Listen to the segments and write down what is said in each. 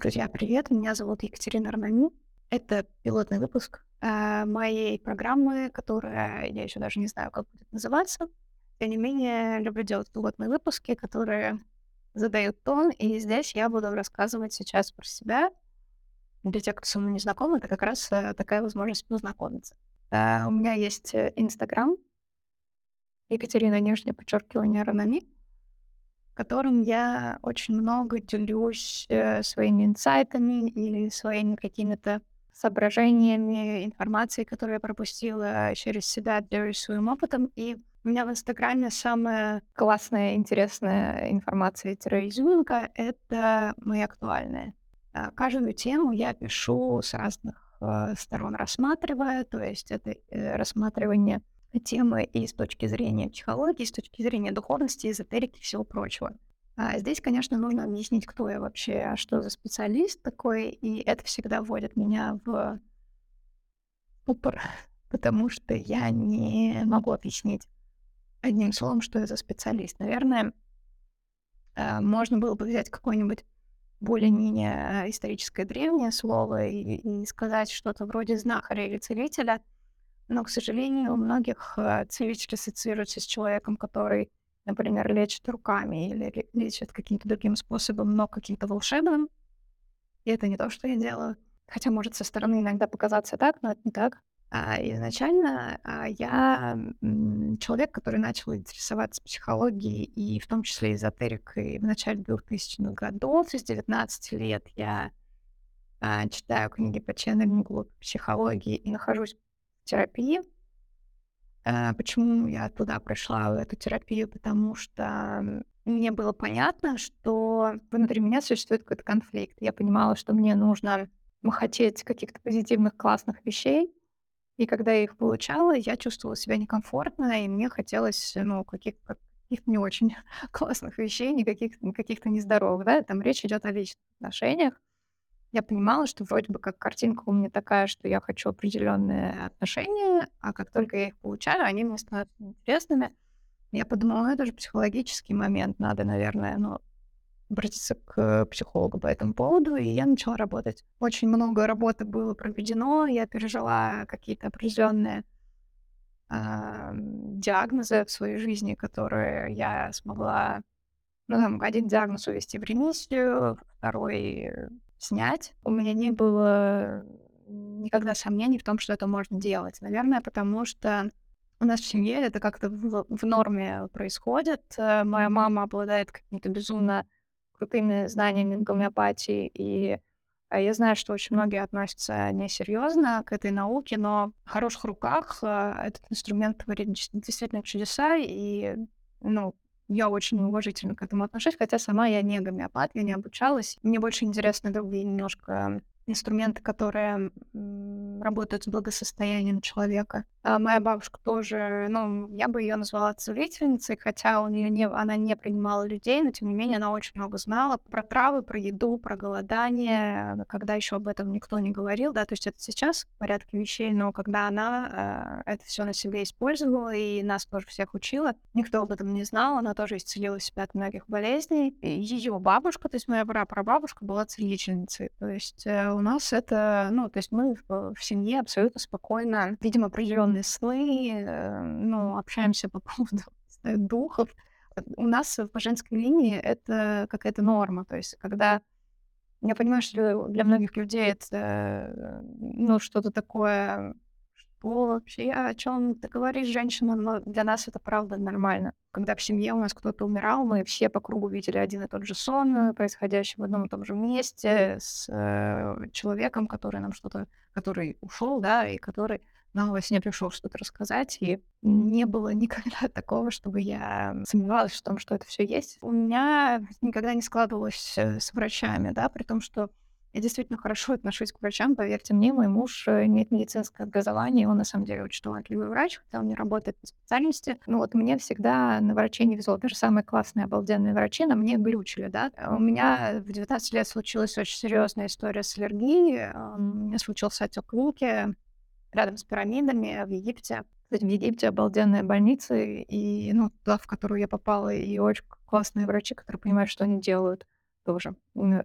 Друзья, привет! Меня зовут Екатерина Арнани. Это пилотный выпуск э, моей программы, которая я еще даже не знаю, как будет называться. Тем не менее, люблю делать пилотные выпуски, которые задают тон, и здесь я буду рассказывать сейчас про себя. Для тех, кто со мной не знаком, это как раз э, такая возможность познакомиться. Э, у меня есть э, Инстаграм, Екатерина, нижнее подчеркивание, Ранами, которым я очень много делюсь э, своими инсайтами или своими какими-то соображениями, информацией, которую я пропустила через себя, делюсь своим опытом. И у меня в Инстаграме самая классная, интересная информация изюминка — это мои актуальные. А, каждую тему я пишу с разных э, сторон рассматривая, то есть это э, рассматривание темы и с точки зрения психологии, с точки зрения духовности, эзотерики и всего прочего. А здесь, конечно, нужно объяснить, кто я вообще, а что за специалист такой, и это всегда вводит меня в упор, потому что я не могу объяснить одним словом, что я за специалист. Наверное, а, можно было бы взять какое-нибудь более-менее историческое древнее слово и, и сказать что-то вроде знахаря или целителя — но, к сожалению, у многих э, целитель ассоциируется с человеком, который, например, лечит руками или лечит каким-то другим способом, но каким-то волшебным. И это не то, что я делаю. Хотя может со стороны иногда показаться так, но это не так. А изначально а, я человек, который начал интересоваться психологией и в том числе эзотерикой в начале 2000-х годов. С 19 лет я а, читаю книги по ченнелингу, психологии и нахожусь терапии. Э, почему я туда пришла, в эту терапию? Потому что мне было понятно, что внутри меня существует какой-то конфликт. Я понимала, что мне нужно хотеть каких-то позитивных, классных вещей. И когда я их получала, я чувствовала себя некомфортно, и мне хотелось, ну, каких-то каких не очень классных вещей, никаких, каких-то нездоровых, да, там речь идет о личных отношениях я понимала, что вроде бы как картинка у меня такая, что я хочу определенные отношения, а как только я их получаю, они мне становятся интересными. Я подумала, ну, это же психологический момент, надо, наверное, ну, обратиться к психологу по этому поводу, и я начала работать. Очень много работы было проведено, я пережила какие-то определенные э, диагнозы в своей жизни, которые я смогла, ну, там, один диагноз увести в ремиссию, второй снять. У меня не было никогда сомнений в том, что это можно делать. Наверное, потому что у нас в семье это как-то в, в норме происходит. Э, моя мама обладает какими-то безумно крутыми знаниями гомеопатии, и а, я знаю, что очень многие относятся несерьезно к этой науке, но в хороших руках э, этот инструмент творит действительно чудеса, и ну, я очень уважительно к этому отношусь, хотя сама я не гомеопат, я не обучалась. Мне больше интересны другие немножко инструменты, которые работают с благосостоянием человека. А моя бабушка тоже, ну, я бы ее назвала целительницей, хотя у нее не, она не принимала людей, но тем не менее она очень много знала про травы, про еду, про голодание, когда еще об этом никто не говорил, да, то есть это сейчас в порядке вещей, но когда она э, это все на себе использовала и нас тоже всех учила, никто об этом не знал, она тоже исцелила себя от многих болезней. Ее бабушка, то есть моя прабабушка была целительницей, то есть э, у нас это, ну, то есть мы в, в семье абсолютно спокойно видим определенные сны, э, ну, общаемся по поводу духов. У нас по женской линии это какая-то норма, то есть когда я понимаю, что для многих людей это, ну, что-то такое что вообще, о чем ты говоришь, женщина, но для нас это правда нормально. Когда в семье у нас кто-то умирал, мы все по кругу видели один и тот же сон, происходящий в одном и том же месте, с э, человеком, который нам что-то, который ушел, да, и который нам во сне пришел что-то рассказать, и не было никогда такого, чтобы я сомневалась в том, что это все есть. У меня никогда не складывалось э, с врачами, да, при том, что я действительно хорошо отношусь к врачам, поверьте мне, мой муж э, имеет медицинское образование, он на самом деле очень талантливый врач, хотя он не работает по специальности. Ну вот мне всегда на врачей не везло. Даже самые классные, обалденные врачи на мне глючили, да. У меня в 19 лет случилась очень серьезная история с аллергией. У меня случился отек луки рядом с пирамидами в Египте. Кстати, в Египте обалденные больницы, и, ну, туда, в которую я попала, и очень классные врачи, которые понимают, что они делают тоже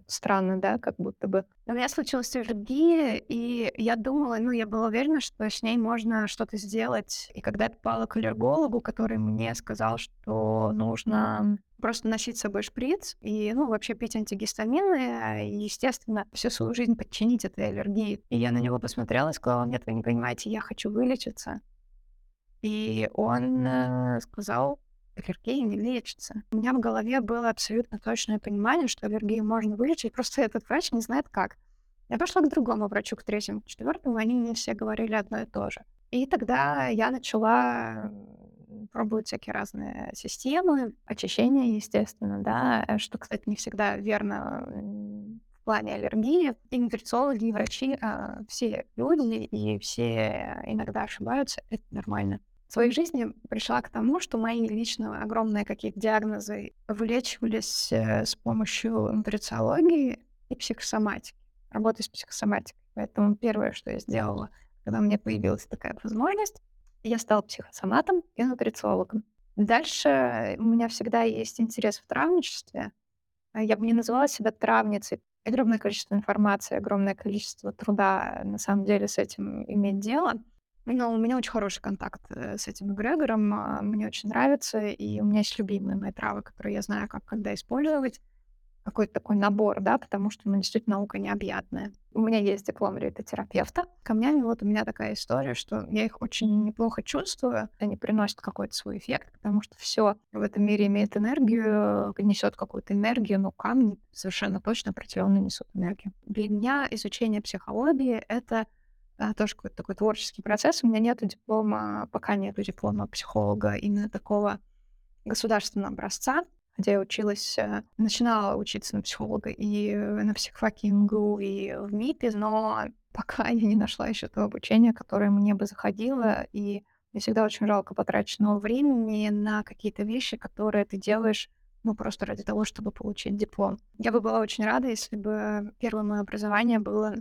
странно, да, как будто бы. У меня случилась аллергия, и я думала, ну, я была уверена, что с ней можно что-то сделать. И когда я попала к аллергологу, который мне сказал, что нужно просто носить с собой шприц и, ну, вообще пить антигистамины, и, естественно, всю свою жизнь подчинить этой аллергии. И я на него посмотрела и сказала, нет, вы не понимаете, я хочу вылечиться. И он э, сказал, аллергия не лечится. У меня в голове было абсолютно точное понимание, что аллергию можно вылечить, просто этот врач не знает как. Я пошла к другому врачу, к третьему, к четвертому, они мне все говорили одно и то же. И тогда я начала пробовать всякие разные системы, очищения, естественно, да, э, что, кстати, не всегда верно в плане аллергии. И нутрициологи, и врачи, а, все люди, и все иногда ошибаются, это нормально. В своей жизни пришла к тому, что мои лично огромные какие-то диагнозы вылечивались э, с помощью нутрициологии и психосоматики, работы с психосоматикой. Поэтому первое, что я сделала, когда меня появилась такая возможность, я стала психосоматом и нутрициологом. Дальше у меня всегда есть интерес в травничестве. Я бы не называла себя травницей. Огромное количество информации, огромное количество труда на самом деле с этим иметь дело — но у меня очень хороший контакт э, с этим эгрегором, а, мне очень нравится, и у меня есть любимые мои травы, которые я знаю, как когда использовать. Какой-то такой набор, да, потому что, ну, действительно, наука необъятная. У меня есть диплом реабилитотерапевта. Камнями вот у меня такая история, что я их очень неплохо чувствую. Они приносят какой-то свой эффект, потому что все в этом мире имеет энергию, несет какую-то энергию, но камни совершенно точно определенно несут энергию. Для меня изучение психологии — это а, тоже какой-то такой творческий процесс. У меня нет диплома, пока нету диплома психолога именно такого государственного образца, где я училась, э, начинала учиться на психолога и на психфаке МГУ, и в МИПе, но пока я не нашла еще то обучение, которое мне бы заходило, и мне всегда очень жалко потраченного времени на какие-то вещи, которые ты делаешь ну, просто ради того, чтобы получить диплом. Я бы была очень рада, если бы первое мое образование было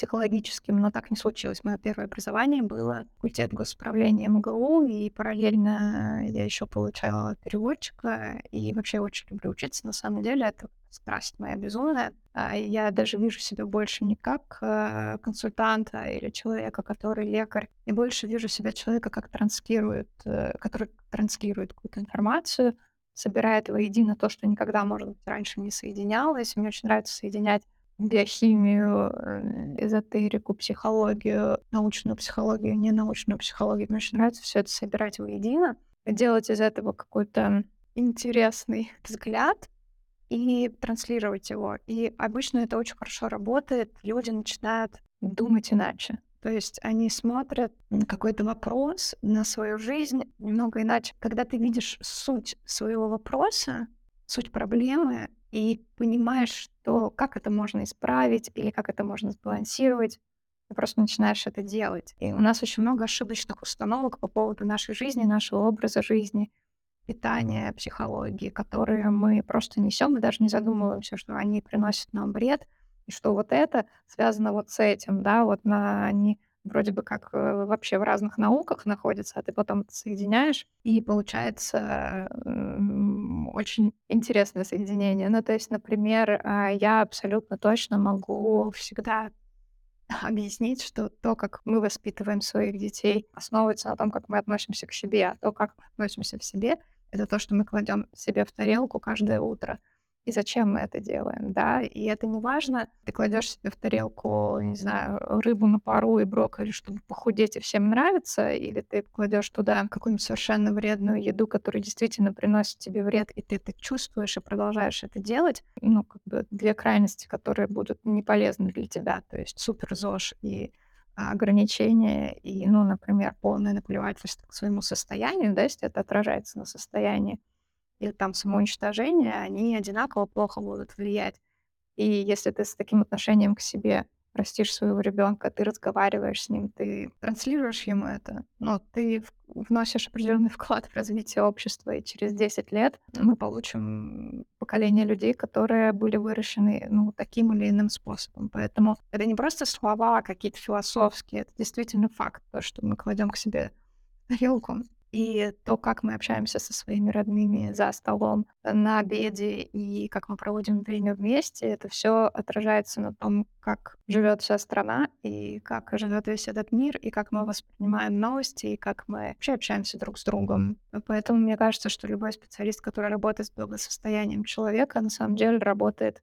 психологическим, но так не случилось. Мое первое образование было факультет госуправления МГУ, и параллельно я еще получала переводчика, и вообще очень люблю учиться. На самом деле это страсть моя безумная. А я даже вижу себя больше не как э, консультанта или человека, который лекарь. Я больше вижу себя человека, как транслирует, э, который транслирует какую-то информацию, собирает воедино то, что никогда, может быть, раньше не соединялось. Мне очень нравится соединять биохимию, эзотерику, психологию, научную психологию, ненаучную психологию. Мне очень нравится все это собирать воедино, делать из этого какой-то интересный взгляд и транслировать его. И обычно это очень хорошо работает. Люди начинают думать иначе. То есть они смотрят на какой-то вопрос, на свою жизнь немного иначе. Когда ты видишь суть своего вопроса, суть проблемы, и понимаешь, что как это можно исправить или как это можно сбалансировать, ты просто начинаешь это делать. И у нас очень много ошибочных установок по поводу нашей жизни, нашего образа жизни, питания, психологии, которые мы просто несем и даже не задумываемся, что они приносят нам вред, и что вот это связано вот с этим, да, вот на они вроде бы как э, вообще в разных науках находятся, а ты потом это соединяешь, и получается очень интересное соединение. Ну, то есть, например, а, я абсолютно точно могу всегда объяснить, что то, как мы воспитываем своих детей, основывается на том, как мы относимся к себе, а то, как мы относимся к себе, это то, что мы кладем себе в тарелку каждое утро и зачем мы это делаем, да, и это не важно, ты кладешь себе в тарелку, не знаю, рыбу на пару и брокколи, чтобы похудеть и всем нравится, или ты кладешь туда какую-нибудь совершенно вредную еду, которая действительно приносит тебе вред, и ты это чувствуешь и продолжаешь это делать, ну, как бы две крайности, которые будут не полезны для тебя, то есть супер ЗОЖ и ограничения и, ну, например, полное наплевательство к своему состоянию, да, если это отражается на состоянии, или там самоуничтожение, они одинаково плохо будут влиять. И если ты с таким отношением к себе растишь своего ребенка, ты разговариваешь с ним, ты транслируешь ему это, но ты вносишь определенный вклад в развитие общества, и через 10 лет мы получим поколение людей, которые были выращены ну, таким или иным способом. Поэтому это не просто слова какие-то философские, это действительно факт, то, что мы кладем к себе тарелку и то, как мы общаемся со своими родными за столом на обеде и как мы проводим время вместе, это все отражается на том, как живет вся страна и как живет весь этот мир, и как мы воспринимаем новости, и как мы вообще общаемся друг с другом. Поэтому мне кажется, что любой специалист, который работает с благосостоянием человека, на самом деле работает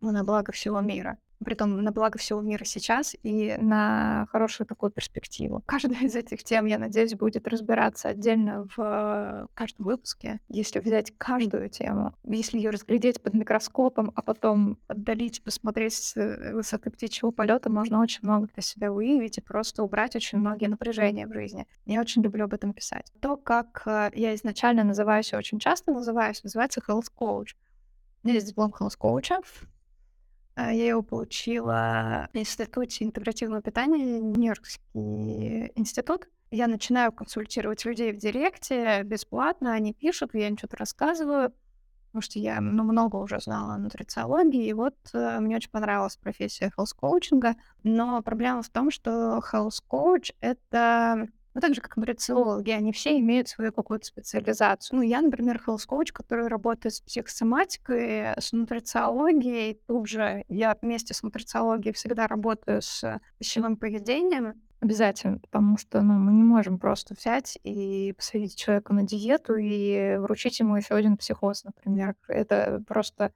на благо всего мира притом на благо всего мира сейчас и на хорошую такую перспективу. Каждая из этих тем, я надеюсь, будет разбираться отдельно в каждом выпуске. Если взять каждую тему, если ее разглядеть под микроскопом, а потом отдалить, посмотреть с э, высоты птичьего полета, можно очень много для себя выявить и просто убрать очень многие напряжения в жизни. Я очень люблю об этом писать. То, как э, я изначально называюсь, очень часто называюсь, называется health coach. У меня есть диплом health коуча, я его получила в Институте интегративного питания, Нью-Йоркский институт. Я начинаю консультировать людей в директе бесплатно, они пишут, я им что-то рассказываю, потому что я ну, много уже знала о нутрициологии, и вот э, мне очень понравилась профессия health-коучинга, но проблема в том, что health-коуч — это ну, так же, как нутрициологи, они все имеют свою какую-то специализацию. Ну, я, например, coach, который работает с психосоматикой, с нутрициологией. Тут же я вместе с нутрициологией всегда работаю с пищевым поведением. Обязательно, потому что ну, мы не можем просто взять и посадить человека на диету и вручить ему еще один психоз, например. Это просто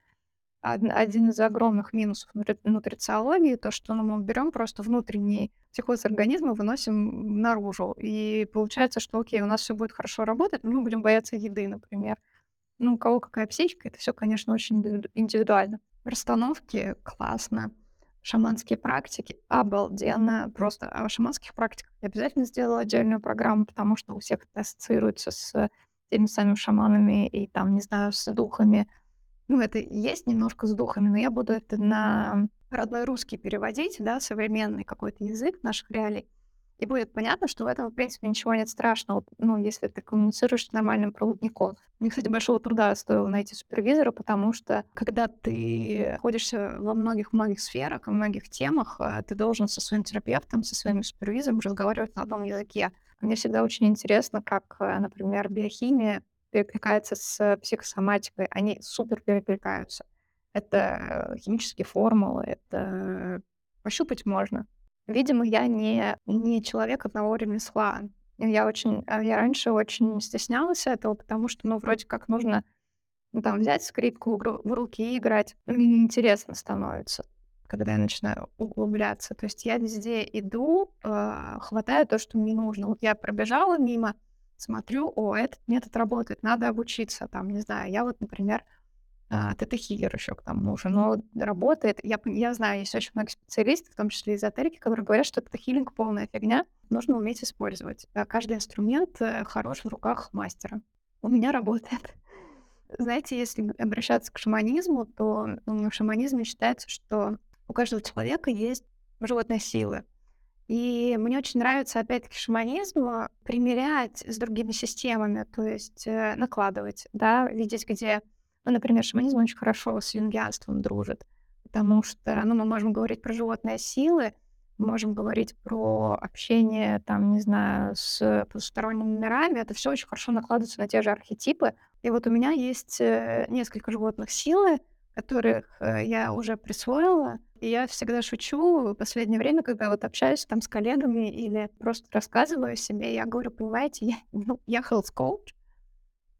один из огромных минусов нутрициологии, то, что ну, мы берем просто внутренний психоз организма, выносим наружу. И получается, что окей, у нас все будет хорошо работать, но мы будем бояться еды, например. Ну, у кого какая психика, это все, конечно, очень индивидуально. Расстановки классно. Шаманские практики обалденно. Просто о шаманских практиках я обязательно сделала отдельную программу, потому что у всех это ассоциируется с теми самыми шаманами и там, не знаю, с духами, ну, это есть немножко с духами, но я буду это на родной русский переводить, да, современный какой-то язык наших реалий. И будет понятно, что в этом, в принципе, ничего нет страшного, ну, если ты коммуницируешь с нормальным проводником. Мне, кстати, большого труда стоило найти супервизора, потому что, когда ты находишься во многих-многих сферах, во многих темах, э, ты должен со своим терапевтом, со своим супервизором разговаривать на одном языке. Мне всегда очень интересно, как, э, например, биохимия перекликается с психосоматикой, они супер перекликаются. Это химические формулы, это пощупать можно. Видимо, я не, не человек одного ремесла. Я очень, а, я раньше очень стеснялась этого, потому что, ну, вроде как нужно ну, там взять скрипку в руки и играть. Мне неинтересно становится, когда я начинаю углубляться. То есть я везде иду, э, хватаю то, что мне нужно. Вот я пробежала мимо, смотрю, о, этот метод работает, надо обучиться, там, не знаю, я вот, например, а, тета-хиллер еще к тому же, но работает. Я, я знаю, есть очень много специалистов, в том числе эзотерики, которые говорят, что тета-хиллинг полная фигня, нужно уметь использовать. А каждый инструмент э, хорош в руках мастера. У меня работает. Знаете, если обращаться к шаманизму, то в шаманизме считается, что у каждого человека есть животные силы. И мне очень нравится, опять-таки, шаманизм а, примерять с другими системами, то есть э, накладывать, да, видеть, где, ну, например, шаманизм очень хорошо с юнгианством дружит, потому что, ну, мы можем говорить про животные силы, можем говорить про общение, там, не знаю, с потусторонними мирами, это все очень хорошо накладывается на те же архетипы. И вот у меня есть э, несколько животных силы, которых э, я уже присвоила. И я всегда шучу в последнее время, когда вот общаюсь там с коллегами или просто рассказываю о себе, я говорю, понимаете, я, ну, я health coach,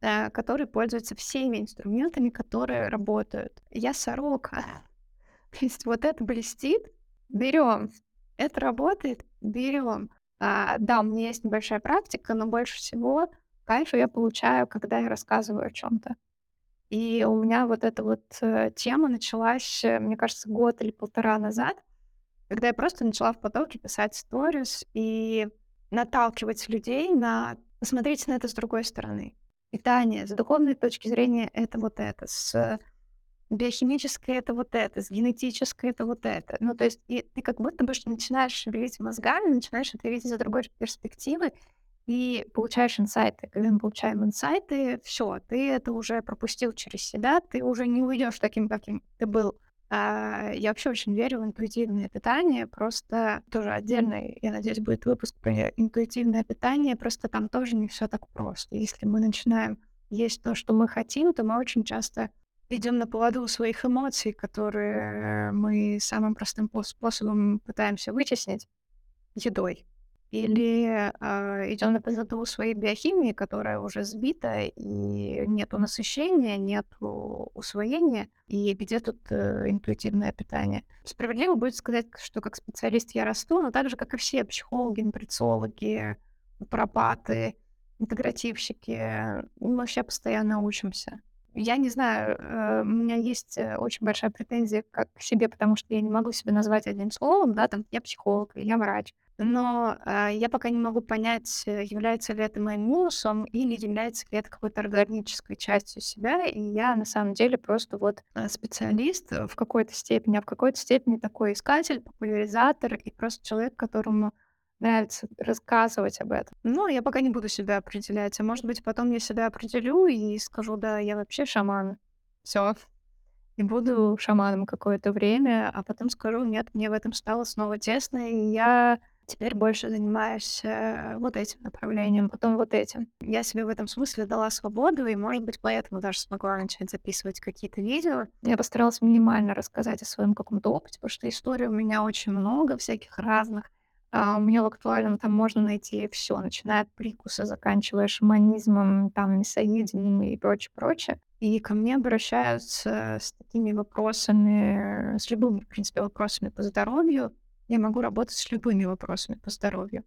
э, который пользуется всеми инструментами, которые работают. Я сорока. То есть вот это блестит, берем. Это работает, берем. А, да, у меня есть небольшая практика, но больше всего кайфа я получаю, когда я рассказываю о чем-то. И у меня вот эта вот э, тема началась, э, мне кажется, год или полтора назад, когда я просто начала в потоке писать сторис и наталкивать людей на посмотреть на это с другой стороны. Питание с духовной точки зрения это вот это, с биохимической это вот это, с генетической это вот это. Ну, то есть и ты как будто бы начинаешь шевелить мозгами, начинаешь это видеть из другой перспективы, и получаешь инсайты. Когда мы получаем инсайты, все, ты это уже пропустил через себя, ты уже не уйдешь таким, каким ты был. А, я вообще очень верю в интуитивное питание, просто тоже отдельный, я надеюсь, будет выпуск про интуитивное питание, просто там тоже не все так просто. Если мы начинаем есть то, что мы хотим, то мы очень часто идем на поводу своих эмоций, которые мы самым простым способом пытаемся вытеснить едой. Или э, идем на поводу своей биохимии, которая уже сбита, и нету насыщения, нету усвоения, и где тут э, интуитивное питание. Справедливо будет сказать, что как специалист я расту, но так же, как и все психологи, нутрициологи, пропаты, интегративщики, мы все постоянно учимся. Я не знаю, э, у меня есть э, очень большая претензия как к себе, потому что я не могу себя назвать одним словом, да, там, я психолог, я врач. Но э, я пока не могу понять, э, является ли это моим минусом или является ли это какой-то органической частью себя. И я на самом деле просто вот специалист в какой-то степени, а в какой-то степени такой искатель, популяризатор и просто человек, которому нравится рассказывать об этом. Но я пока не буду себя определять. А может быть, потом я себя определю и скажу, да, я вообще шаман. Все. И буду шаманом какое-то время, а потом скажу, нет, мне в этом стало снова тесно, и я теперь больше занимаюсь э, вот этим направлением, потом вот этим. Я себе в этом смысле дала свободу, и, может быть, поэтому даже смогла начать записывать какие-то видео. Я постаралась минимально рассказать о своем каком-то опыте, потому что историй у меня очень много, всяких разных. А, у меня в актуальном там можно найти все, начиная от прикуса, заканчивая шаманизмом, там, мясоедением и прочее, прочее. И ко мне обращаются с такими вопросами, с любыми, в принципе, вопросами по здоровью. Я могу работать с любыми вопросами по здоровью.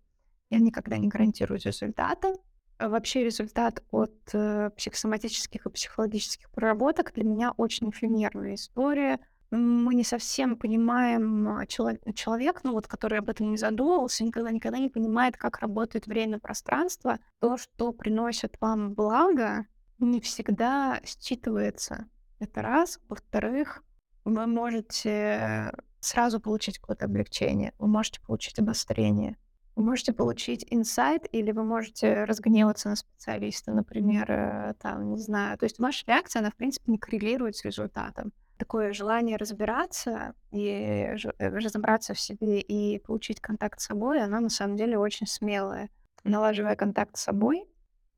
Я никогда не гарантирую результата. А вообще результат от э, психосоматических и психологических проработок для меня очень эфемерная история — мы не совсем понимаем, а, человек, человек, ну вот, который об этом не задумывался, никогда, никогда не понимает, как работает время-пространство. То, что приносит вам благо, не всегда считывается. Это раз. Во-вторых, вы можете сразу получить какое-то облегчение, вы можете получить обострение, вы можете получить инсайт, или вы можете разгневаться на специалиста, например, э, там, не знаю. То есть ваша реакция, она, в принципе, не коррелирует с результатом такое желание разбираться и э, разобраться в себе и получить контакт с собой, оно на самом деле очень смелое. Налаживая контакт с собой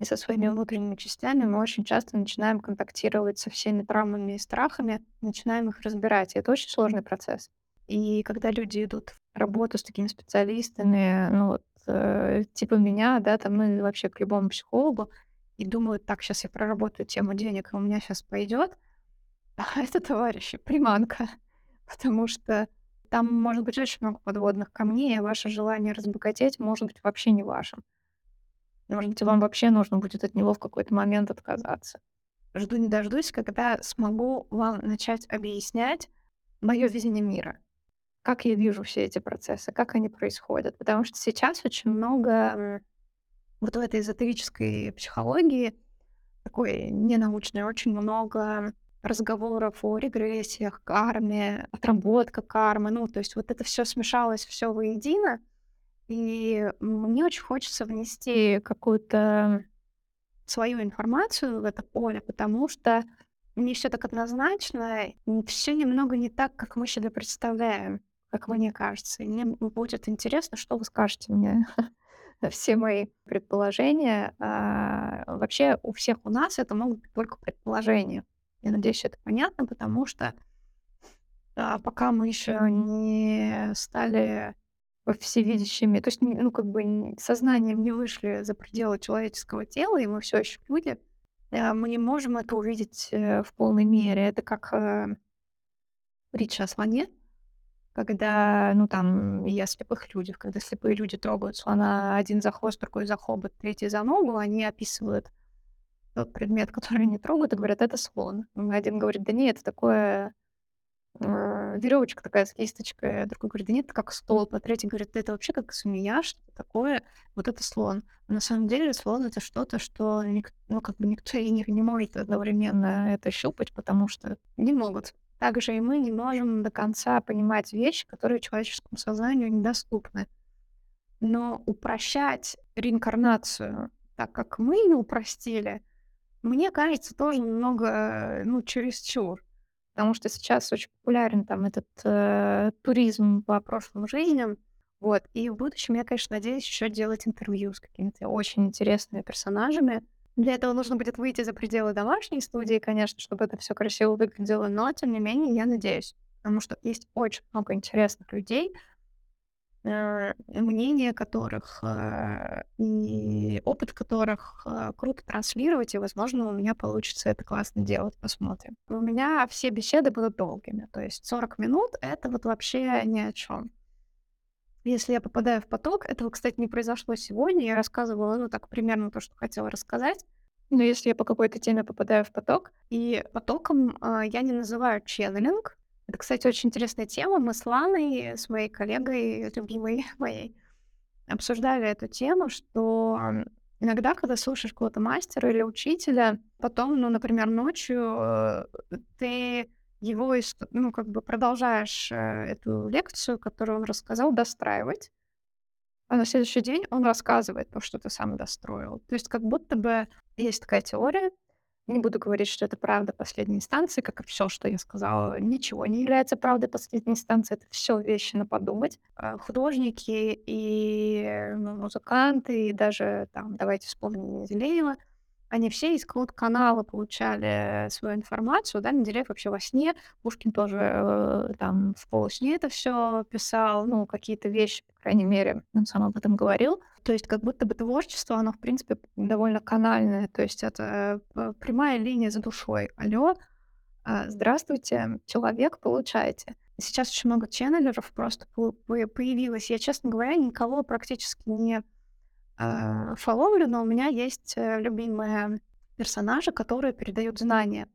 и со своими внутренними частями, мы очень часто начинаем контактировать со всеми травмами и страхами, начинаем их разбирать. И это очень сложный процесс. И когда люди идут в работу с такими специалистами, ну вот, э, типа меня, да, там, ну, вообще к любому психологу, и думают, так, сейчас я проработаю тему денег, и у меня сейчас пойдет, а это, товарищи, приманка. Потому что там может быть очень много подводных камней, а ваше желание разбогатеть может быть вообще не вашим. Может быть, вам вообще нужно будет от него в какой-то момент отказаться. Жду не дождусь, когда смогу вам начать объяснять мое видение мира. Как я вижу все эти процессы, как они происходят. Потому что сейчас очень много вот в этой эзотерической психологии, такой ненаучной, очень много разговоров о регрессиях, карме, отработка кармы. Ну, то есть вот это все смешалось, все воедино. И мне очень хочется внести какую-то свою информацию в это поле, потому что не все так однозначно, все немного не так, как мы себе представляем, как мне кажется. Мне будет интересно, что вы скажете мне все мои предположения. А, вообще у всех у нас это могут быть только предположения. Я надеюсь, это понятно, потому что а, пока мы еще не стали всевидящими, то есть, ну, как бы сознанием не вышли за пределы человеческого тела, и мы все еще люди, а, мы не можем это увидеть э, в полной мере. Это как э, притча о слоне, когда, ну, там, о слепых людях, когда слепые люди трогают слона один за хвост, другой за хобот, третий за ногу, они описывают тот предмет, который они трогают, и говорят, это слон. Один говорит, да нет, это такое э, веревочка такая с кисточкой, а другой говорит, да нет, это как столб, а третий говорит, да это вообще как змея, что такое, вот это слон. Но на самом деле слон это что-то, что ник- ну, как бы никто и не, не может одновременно это щупать, потому что не могут. Также и мы не можем до конца понимать вещи, которые человеческому сознанию недоступны. Но упрощать реинкарнацию так, как мы ее упростили, мне кажется, тоже немного, ну, чересчур. потому что сейчас очень популярен там этот э, туризм по прошлым жизням. Вот. И в будущем я, конечно, надеюсь еще делать интервью с какими-то очень интересными персонажами. Для этого нужно будет выйти за пределы домашней студии, конечно, чтобы это все красиво выглядело, но тем не менее я надеюсь, потому что есть очень много интересных людей, э, мнения которых э, и опыт которых э, круто транслировать, и, возможно, у меня получится это классно делать, посмотрим. У меня все беседы будут долгими, то есть 40 минут — это вот вообще ни о чем. Если я попадаю в поток, этого, кстати, не произошло сегодня, я рассказывала, ну, так примерно то, что хотела рассказать, но если я по какой-то теме попадаю в поток, и потоком э, я не называю ченнелинг, это, кстати, очень интересная тема. Мы с Ланой, с моей коллегой, любимой моей, обсуждали эту тему, что иногда, когда слушаешь какого-то мастера или учителя, потом, ну, например, ночью э, ты его, ну, как бы продолжаешь э, эту лекцию, которую он рассказал, достраивать. А на следующий день он рассказывает то, что ты сам достроил. То есть как будто бы есть такая теория, не буду говорить, что это правда последней инстанции, как и все, что я сказала. Ничего не является правдой последней инстанции. Это все вещи на подумать. А художники и ну, музыканты, и даже там, давайте вспомним Зелеева, они все из канала получали свою информацию, да, Менделеев вообще во сне, Пушкин тоже э, там в полусне это все писал, ну, какие-то вещи, по крайней мере, он сам об этом говорил. То есть как будто бы творчество, оно, в принципе, довольно канальное, то есть это э, прямая линия за душой. Алло, э, здравствуйте, человек, получаете. Сейчас очень много ченнелеров просто появилось. Я, честно говоря, никого практически не э, фоловлю, но у меня есть э, любимые персонажи, которые передают знания.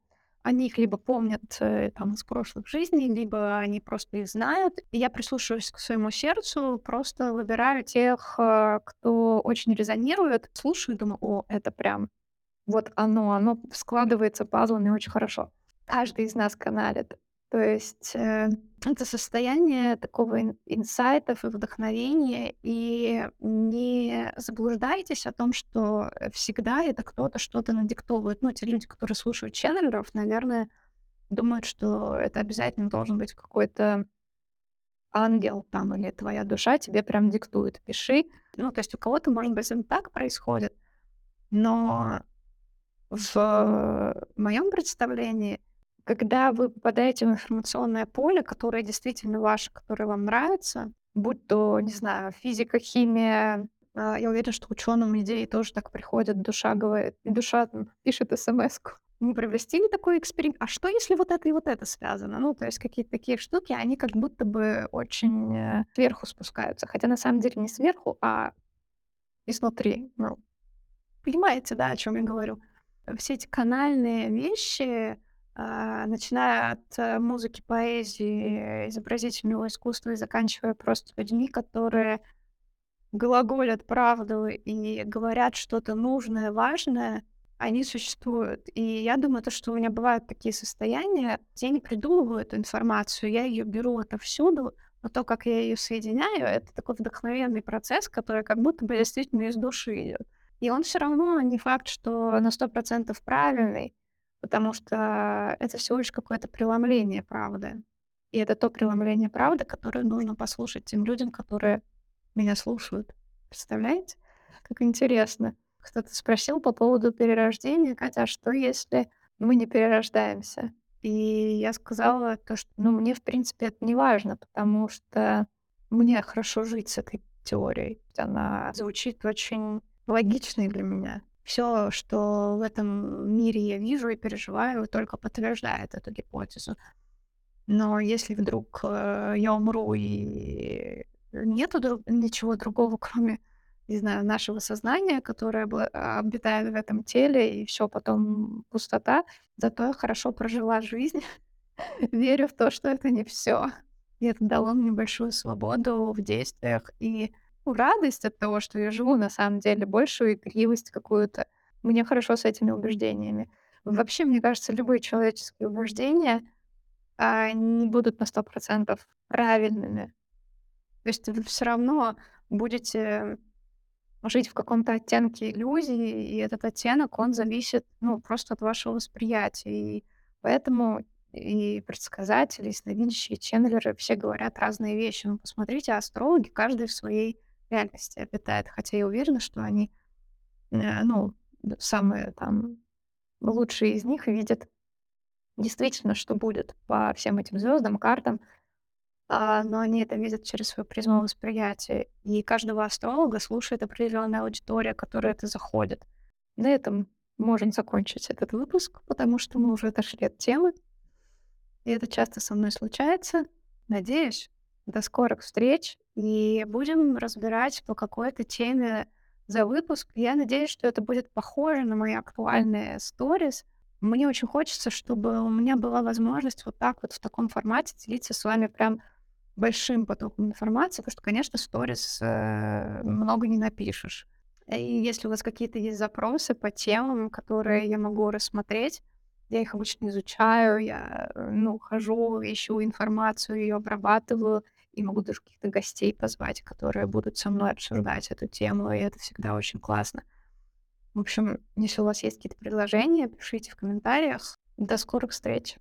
Они их либо помнят э, там из прошлых жизней, либо они просто их знают. И я прислушиваюсь к своему сердцу, просто выбираю тех, кто очень резонирует, слушаю и думаю, о, это прям вот оно, оно складывается пазлами очень хорошо. Каждый из нас каналит то есть э, это состояние такого ин- инсайтов и вдохновения, и не заблуждайтесь о том, что всегда это кто-то что-то надиктовывает. Ну, те люди, которые слушают ченнелеров, наверное, думают, что это обязательно должен быть какой-то ангел там или твоя душа тебе прям диктует, пиши. Ну, то есть у кого-то, может быть, это так происходит, но в моем представлении когда вы попадаете в информационное поле, которое действительно ваше, которое вам нравится, будь то, не знаю, физика, химия, а, я уверена, что ученым идеи тоже так приходят, душа говорит, и душа пишет смс-ку. Мы провести такой эксперимент? А что, если вот это и вот это связано? Ну, то есть какие-то такие штуки, они как будто бы очень э, сверху спускаются. Хотя на самом деле не сверху, а изнутри. Ну, понимаете, да, о чем я говорю? Все эти канальные вещи, начиная от э, музыки, поэзии, изобразительного искусства и заканчивая просто людьми, которые глаголят правду и говорят что-то нужное, важное, они существуют. И я думаю, то, что у меня бывают такие состояния, я не придумываю эту информацию, я ее беру отовсюду, но то, как я ее соединяю, это такой вдохновенный процесс, который как будто бы действительно из души идет. И он все равно не факт, что на сто процентов правильный, потому что это всего лишь какое-то преломление правды. И это то преломление правды, которое нужно послушать тем людям, которые меня слушают. Представляете? Как интересно. Кто-то спросил по поводу перерождения, Катя, а что если мы не перерождаемся? И я сказала то, что ну, мне, в принципе, это не важно, потому что мне хорошо жить с этой теорией. Она звучит очень логичной для меня все, что в этом мире я вижу и переживаю, только подтверждает эту гипотезу. Но если вдруг э, я умру и нету друг, ничего другого, кроме, не знаю, нашего сознания, которое обитает в этом теле, и все потом пустота, зато я хорошо прожила жизнь, верю в то, что это не все. И это дало мне большую свободу в действиях и радость от того, что я живу на самом деле, большую игривость какую-то. Мне хорошо с этими убеждениями. Вообще, мне кажется, любые человеческие убеждения а, не будут на сто процентов правильными. То есть вы все равно будете жить в каком-то оттенке иллюзии, и этот оттенок, он зависит, ну, просто от вашего восприятия. И поэтому и предсказатели, и сновидящие ченнелеры все говорят разные вещи. Ну, посмотрите, астрологи, каждый в своей реальности обитает. Хотя я уверена, что они, э, ну, самые там лучшие из них видят действительно, что будет по всем этим звездам, картам, а, но они это видят через свою призму восприятия. И каждого астролога слушает определенная аудитория, которая это заходит. На этом можем закончить этот выпуск, потому что мы уже отошли от темы. И это часто со мной случается. Надеюсь, до скорых встреч. И будем разбирать по какой-то теме за выпуск. Я надеюсь, что это будет похоже на мои актуальные сторис. Мне очень хочется, чтобы у меня была возможность вот так вот в таком формате делиться с вами прям большим потоком информации, потому что, конечно, сторис э, много не напишешь. И если у вас какие-то есть запросы по темам, которые я могу рассмотреть, я их обычно изучаю, я, э, ну, хожу, ищу информацию, ее обрабатываю, и могу даже каких-то гостей позвать, которые будут со мной обсуждать эту тему, и это всегда очень классно. В общем, если у вас есть какие-то предложения, пишите в комментариях. До скорых встреч!